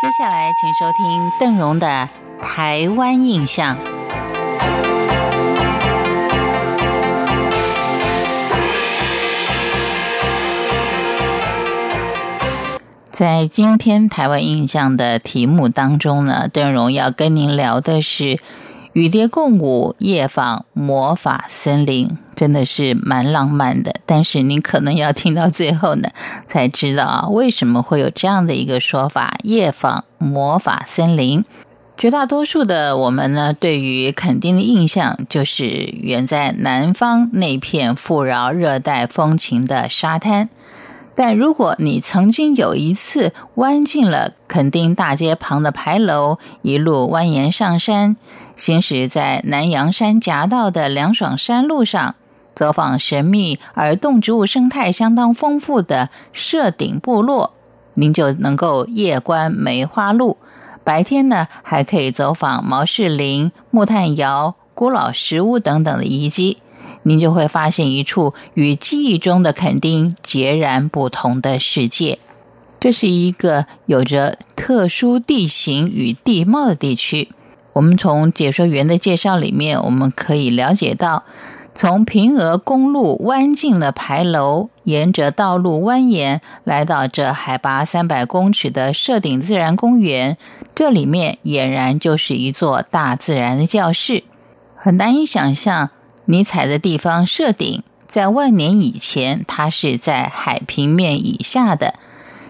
接下来，请收听邓荣的《台湾印象》。在今天台湾印象的题目当中呢，邓荣要跟您聊的是与蝶共舞夜访魔法森林，真的是蛮浪漫的。但是您可能要听到最后呢，才知道啊，为什么会有这样的一个说法——夜访魔法森林。绝大多数的我们呢，对于垦丁的印象，就是远在南方那片富饶热带风情的沙滩。但如果你曾经有一次弯进了垦丁大街旁的牌楼，一路蜿蜒上山，行驶在南洋山夹道的凉爽山路上，走访神秘而动植物生态相当丰富的社顶部落，您就能够夜观梅花鹿；白天呢，还可以走访毛氏林、木炭窑、古老石屋等等的遗迹。您就会发现一处与记忆中的垦丁截然不同的世界。这是一个有着特殊地形与地貌的地区。我们从解说员的介绍里面，我们可以了解到，从平峨公路弯进了牌楼，沿着道路蜿蜒来到这海拔三百公尺的社顶自然公园，这里面俨然就是一座大自然的教室，很难以想象。你踩的地方设顶，在万年以前，它是在海平面以下的。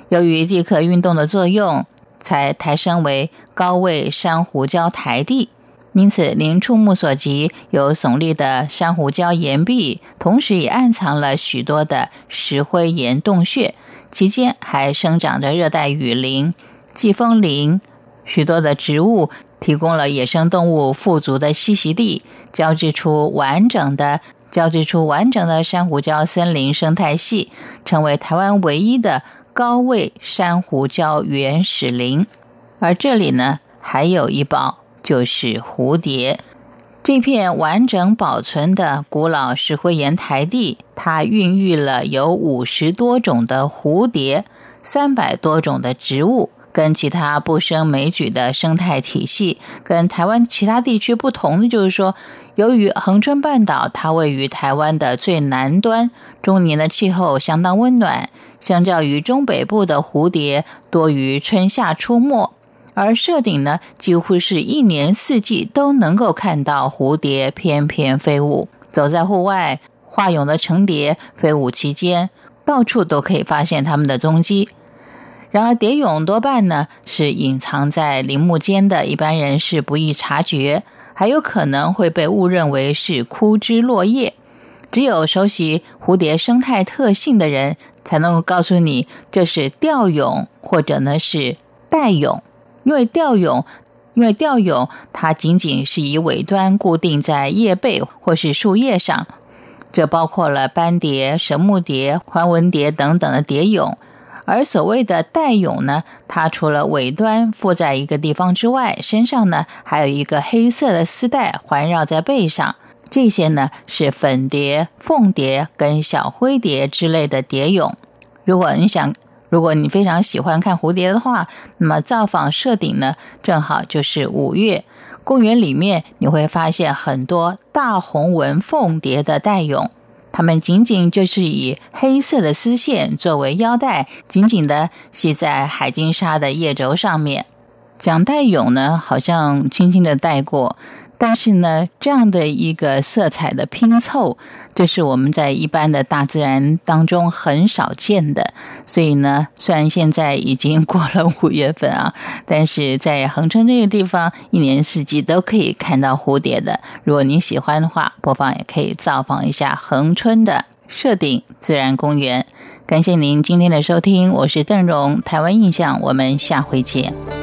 由于地壳运动的作用，才抬升为高位珊瑚礁台地。因此，您触目所及有耸立的珊瑚礁岩壁，同时也暗藏了许多的石灰岩洞穴，其间还生长着热带雨林、季风林，许多的植物。提供了野生动物富足的栖息地，交织出完整的交织出完整的珊瑚礁森林生态系，成为台湾唯一的高位珊瑚礁原始林。而这里呢，还有一宝，就是蝴蝶。这片完整保存的古老石灰岩台地，它孕育了有五十多种的蝴蝶，三百多种的植物。跟其他不胜枚举的生态体系，跟台湾其他地区不同的就是说，由于恒春半岛它位于台湾的最南端，终年的气候相当温暖，相较于中北部的蝴蝶多于春夏出没，而社顶呢几乎是一年四季都能够看到蝴蝶翩翩飞舞。走在户外，化蛹的成蝶飞舞期间，到处都可以发现它们的踪迹。然而，蝶蛹多半呢是隐藏在林木间的，一般人是不易察觉，还有可能会被误认为是枯枝落叶。只有熟悉蝴蝶生态特性的人，才能够告诉你这是吊蛹或者呢是带蛹。因为吊蛹，因为吊蛹它仅仅是以尾端固定在叶背或是树叶上，这包括了斑蝶、神木蝶、环纹蝶等等的蝶蛹。而所谓的带蛹呢，它除了尾端附在一个地方之外，身上呢还有一个黑色的丝带环绕在背上。这些呢是粉蝶、凤蝶跟小灰蝶之类的蝶蛹。如果你想，如果你非常喜欢看蝴蝶的话，那么造访社顶呢，正好就是五月，公园里面你会发现很多大红纹凤蝶的带蛹。它们仅仅就是以黑色的丝线作为腰带，紧紧的系在海金沙的叶轴上面。讲带蛹呢，好像轻轻的带过。但是呢，这样的一个色彩的拼凑，这是我们在一般的大自然当中很少见的。所以呢，虽然现在已经过了五月份啊，但是在恒春这个地方，一年四季都可以看到蝴蝶的。如果您喜欢的话，不妨也可以造访一下恒春的设顶自然公园。感谢您今天的收听，我是邓荣，台湾印象，我们下回见。